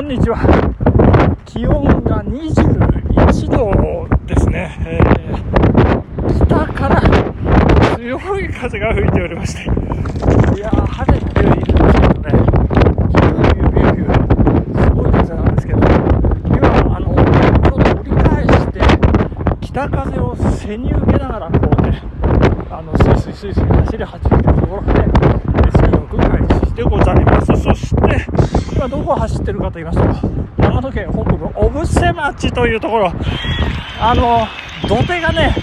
こんにちは。気温が21度ですね。えー、北から強い風が吹いておりまして、いやー、晴れているんですけどね、ビュービュービュー、すごい風なんですけど、今、あの、ちょっと折り返して、北風を背に受けながら、こうね、あの、スイスイスイスイ走り始めたところで、水浴開始してございます。そして、今どこ走ってるかと言いますと、長野県北部小布施町というところ、あの、土手がね、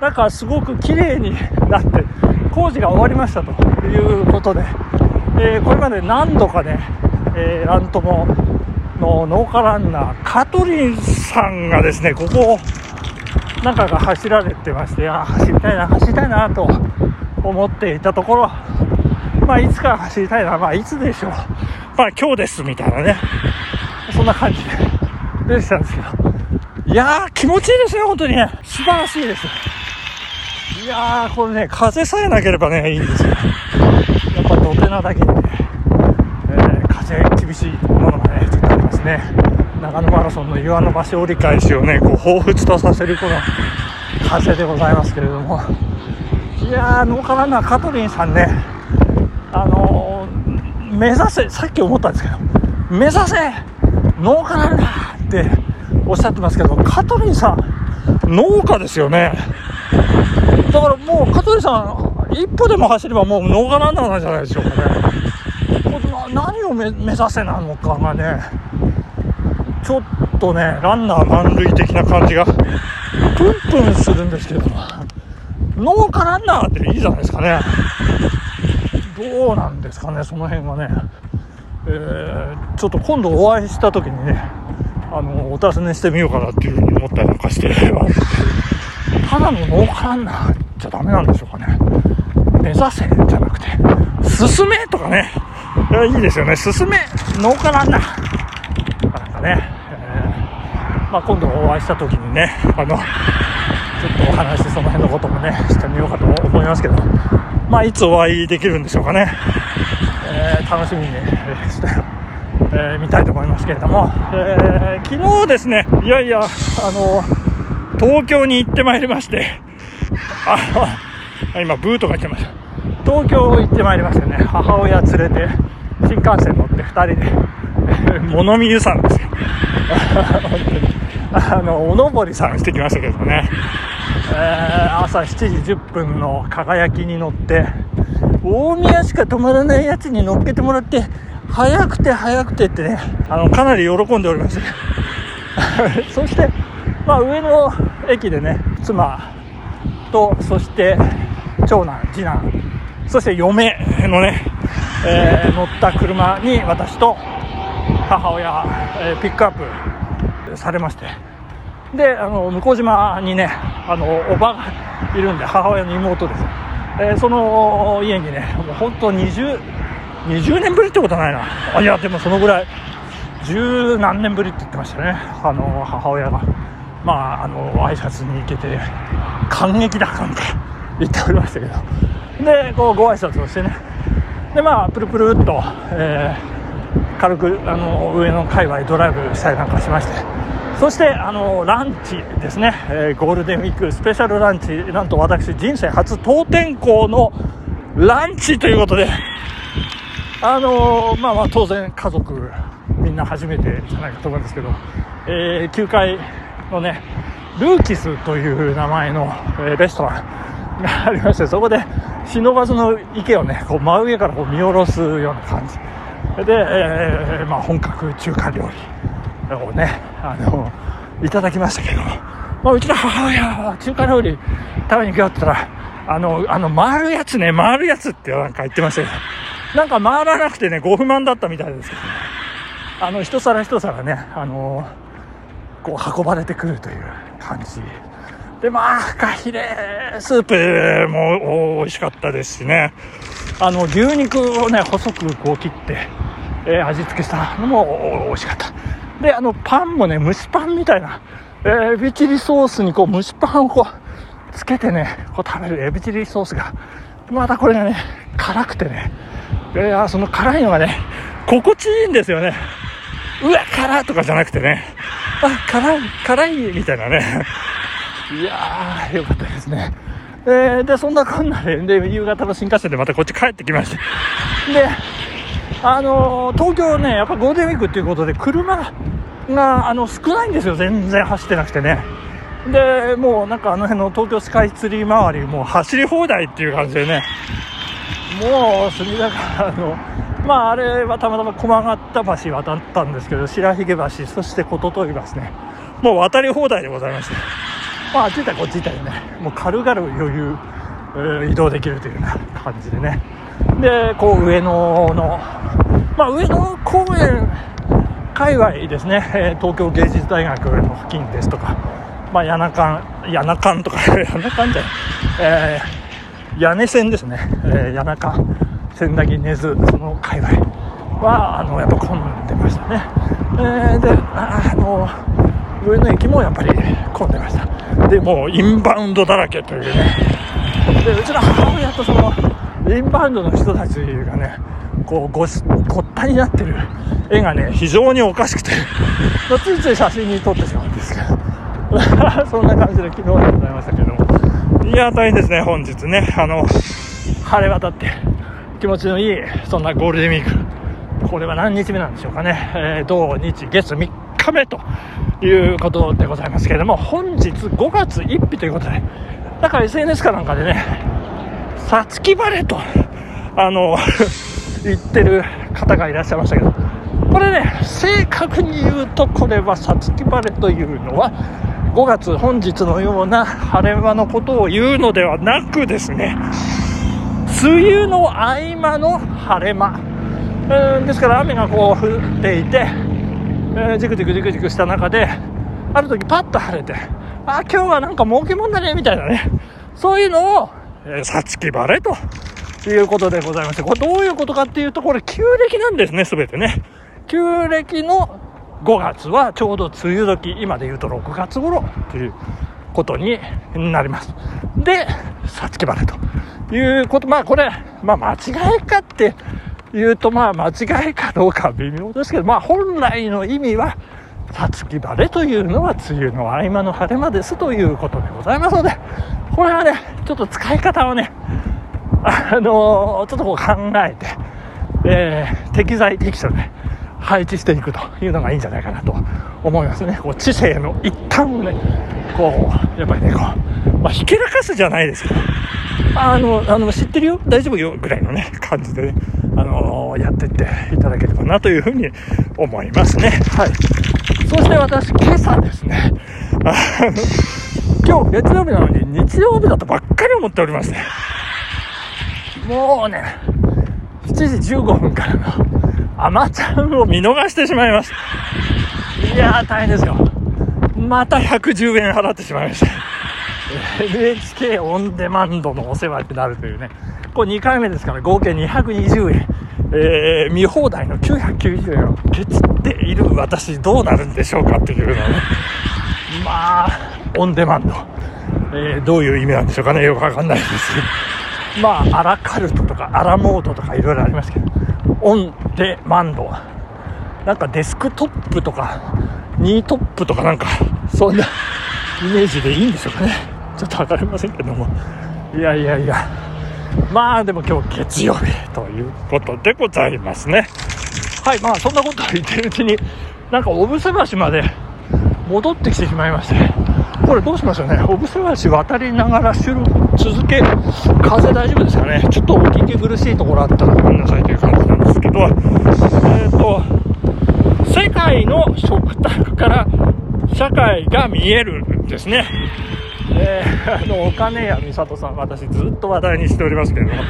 なんかすごく綺麗になって、工事が終わりましたということで、えー、これまで何度かね、えー、ラントモの農家ランナー、カトリンさんがですね、ここを中が走られてまして、いや、走りたいな、走りたいなと思っていたところ、まあ、いつか走りたいな、まあ、いつでしょう。まあ、今日ですみたいなね、そんな感じ。で出てきたんですけど、いやー、気持ちいいですね、本当にね、素晴らしいです。いやー、これね、風さえなければね、いいんですよ。やっぱ土手なだけにね、えー、風厳しいものがね、ちょっとありますね。長野マラソンの岩の場所折り返しをね、こう、彷彿とさせるこの風でございますけれども、いやー、農家ランナー、カトリンさんね、あのー、目指せ、さっき思ったんですけど、目指せ農家なんだっておっしゃってますけど、香取さん、農家ですよね。だからもう、香取さん、一歩でも走ればもう農家ランナーなんじゃないでしょうかね。何を目指せなのかがね、ちょっとね、ランナー満塁的な感じが、プンプンするんですけど、農家ランナーっていいじゃないですかね。どうなんですかね、その辺はね。えー、ちょっと今度お会いした時にね、あの、お尋ねしてみようかなっていうふうに思ったりなんかして、ただの農家ランナーじゃダメなんでしょうかね。目指せじゃなくて、進めとかね、いいですよね。進め農家ランナーなんかね、えー、まあ、今度お会いした時にね、あの、ちょっとお話その辺のこともね、してみようかと思いますけど、まあ、いつお会いできるんでしょうかね。えー、楽しみに、えー、して、えー、見たいと思いますけれども、えー、昨日ですね、いやいや、あの、東京に行ってまいりまして、あ、今、ブートが来てました。東京行ってまいりましてね、母親連れて、新幹線乗って2人で、物見湯さんですよ。本当に。あの、おのぼりさんしてきましたけどね。えー、朝7時10分の輝きに乗って大宮しか止まらないやつに乗っけてもらって早くて早くてってねあのかなり喜んでおります そして、まあ、上野駅でね妻とそして長男次男そして嫁のね、えー、乗った車に私と母親、えー、ピックアップされまして。であの向島にねあのおばがいるんで母親の妹です、えー、その家にねもう本当20 20年ぶりってことはないな。あいやでもそのぐらい十何年ぶりって言ってましたね。あの母親が。まああの挨拶に行けて感激だなんて言っておりましたけど。でこうご挨拶をしてね。でまあプルプルっと、えー、軽くあの上の界隈ドライブしたりなんかしまして。そしてあのランチですね、えー、ゴールデンウィークスペシャルランチ。なんと私人生初当店校のランチということで。あの、まあまあ当然家族みんな初めてじゃないかと思うんですけど、えー、9階のねルーキスという名前の、え、レストランがありましてそこで忍ばずの池をねこう真上からこう見下ろすような感じ。で、えーまあ、本格中華料理をねあのいただきましたけど、まあ、うちの母親は中華料理食べに行くよって言ったらあのあの回るやつね回るやつってなんか言ってましたけど。なんか回らなくてねご不満だったみたいですけど、ね、あの一皿一皿ねあのこう運ばれてくるという感じ。でまあフカヒレスープも美味しかったですしね。あの牛肉をね細くこう切って、えー、味付けしたのも美味しかったで、あの、パンもね、蒸しパンみたいな、えー、エビチリソースにこう、蒸しパンをこう、つけてね、こう食べるエビチリソースが、またこれがね、辛くてね、いやその辛いのがね、心地いいんですよね。うわ、辛とかじゃなくてね、あ、辛い、辛い、みたいなね。いやー、よかったですね。えー、で、そんなこんなで、で、夕方の新幹線でまたこっち帰ってきまして。で、あの、東京ね、やっぱゴールデンウィークっていうことで、車が、あの、少ないんですよ。全然走ってなくてね。で、もうなんかあの辺の東京スカイツリー周り、もう走り放題っていう感じでね、もう隅田川の、まああれはたまたま駒形橋渡ったんですけど、白髭橋、そして琴問橋ね、もう渡り放題でございまして、まああっち行ったりこっち行ったりね、もう軽々余裕、移動できるというような感じでね。で、こう上野の、まあ上野公園界隈ですね、えー、東京芸術大学の付近ですとか、まあ、谷中谷中とか 谷中じゃない、えー、屋根線ですね、えー、谷中千駄木根津その界隈はあのやっぱ混んでましたね、えー、であの上野駅もやっぱり混んでました。でもうインバウンドだらけというね。でうちの母親とそのインバウンドの人たちがねこうごごったになってる。絵がね非常におかしくて。ついつい写真に撮ってしまうんですけど。そんな感じで昨日でございましたけども。いや大変ですね本日ね。あの晴れ渡って気持ちのいいそんなゴールデンウィーク。これは何日目なんでしょうかね、えー、土日月3日目ということでございますけれども本日5月1日ということでだから SNS かなんかでねさつき晴れとあの 言ってる方がいらっしゃいましたけどこれね正確に言うとこれはさつき晴れというのは5月本日のような晴れ間のことを言うのではなくですね梅雨の合間の晴れ間、えー、ですから雨がこう降っていて、えー、じくじくじくじくした中である時パッと晴れてあ今日はなんか儲けもんだねみたいなねそういうのをさつき晴れと。いうことでございましてこれどういうことかっていうとこれ旧暦なんですね全てね。旧暦の5月はちょうど梅雨時今で言うと6月頃ということになります。でさつき晴れと。いうことまあこれ、まあ、間違いかっていうとまあ間違いかどうか微妙ですけどまあ本来の意味はさつき晴れというのは梅雨の合間の晴れ間ですということでございますのでこれはねちょっと使い方をねあのー、ちょっとこう考えて、えー、適材適所で、ね、配置していくというのがいいんじゃないかなと思いますね。こう知性の一端をね、こう、やっぱりね、こう、まあ、ひけらかすじゃないですけど、あの、あの、知ってるよ？大丈夫よ？ぐらいのね、感じでね、あのー、やってっていただければなというふうに思いますね。はい。そして私、今朝ですね、あの、今日月曜日なのに日曜日だとばっかり思っておりまして、もうね、7時15分からのアマちゃんを見逃してしまいました。いやー、大変ですよ。また110円払ってしまいました。NHK オンデマンドのお世話ってなるというね。これ2回目ですから合計220円。えー、見放題の990円をケチっている私どうなるんでしょうかっていうのね。まあ、オンデマンド。えー、どういう意味なんでしょうかね。よくわかんないです まあ、アラカルトとかアラモードとかいろいろありますけど、オンデマンド。なんかデスクトップとか、ニートップとかなんか、そんなイメージでいいんでしょうかね。ちょっとわかりませんけども。いやいやいや。まあでも今日月曜日ということでございますね。はい、まあそんなことを言ってるうちに、なんか小布施橋まで戻ってきてしまいまして、これどうしましょうね。小布施橋渡りながら収録続け、風大丈夫ですかね。ちょっとお聞き苦しいところあったらごめんなさいという感じなんですけど、えっ、ー、と、世界の食卓から社会が見えるんですね。えー、あの、お金や美里さん、私ずっと話題にしておりますけれども、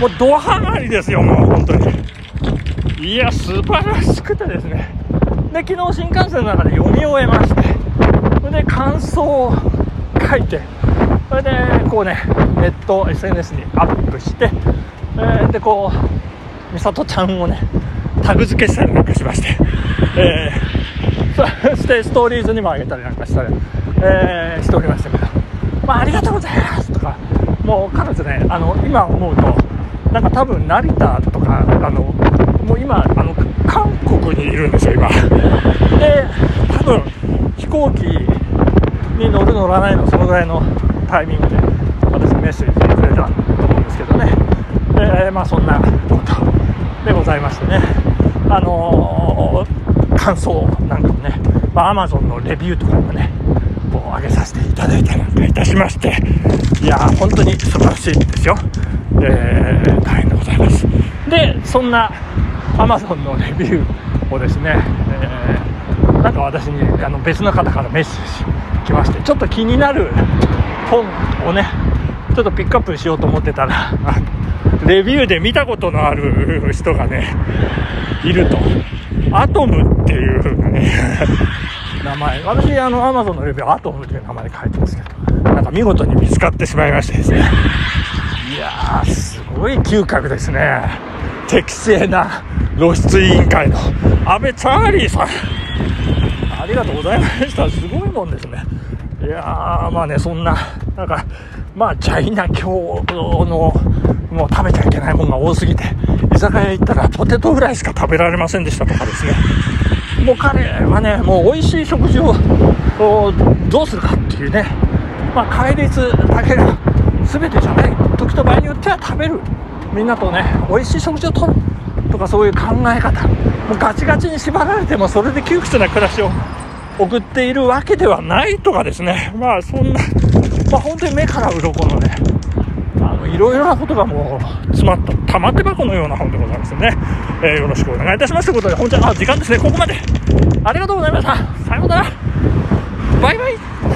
もうドハマりですよ、もう本当に。いや、素晴らしくてですね。で、昨日新幹線の中で読み終えまして、で感想を書いて、それでこうねネット SNS にアップして、えー、でこう美里ちゃんをねタグ付けしたりなんかしまして、えー、そしてストーリーズにもあげたりなんかしたり、えー、しておりましたけど、まあ、ありがとうございますとかもう彼女ねあの今思うとなんか多分成田とかあのもう今あの韓国にいるんですよ、今。で、多分飛行機乗る乗らないのそのぐらいのタイミングで私メッセージくれたと思うんですけどね。で、まあそんなことでございましてね。あのー、感想なんかもね、まあ、Amazon のレビューとかもね、こう上げさせていただいたりなんかいたしまして、いやー、本当に素晴らしいですよ。えー、大変でございます。で、そんな Amazon のレビューをですね、えー、なんか私にあの別の方からメッセージ来まして、ちょっと気になる本をね、ちょっとピックアップしようと思ってたら、レビューで見たことのある人がね、いると。アトムっていう風なね、名前。私、あの、アマゾンのレビュー、アトムっていう名前で書いてますけど、なんか見事に見つかってしまいましてですね。いやー、すごい嗅覚ですね。適正な露出委員会の安倍チャーリーさん。ありがとうございました。すごいもんですね。いやー、まあね、そんな、なんか、まあ、チャイナ教の、もう食べちゃいけないものが多すぎて、居酒屋行ったらポテトフライしか食べられませんでしたとかですね。もう彼はね、もう美味しい食事をどうするかっていうね、まあ、戒律だけが全てじゃない時と場合によっては食べるみんなとね美味しい食事をとるとかそういう考え方もうガチガチに縛られてもそれで窮屈な暮らしを送っているわけではないとかですね。まあそんな、まあ、本当に目から鱗のねあのいろいろなことがもう詰まった玉手箱のような本でございますね、えー、よろしくお願いいたします。ということで本日は時間ですね。ここまで。ありがとうございました。さようなら。バイバイ。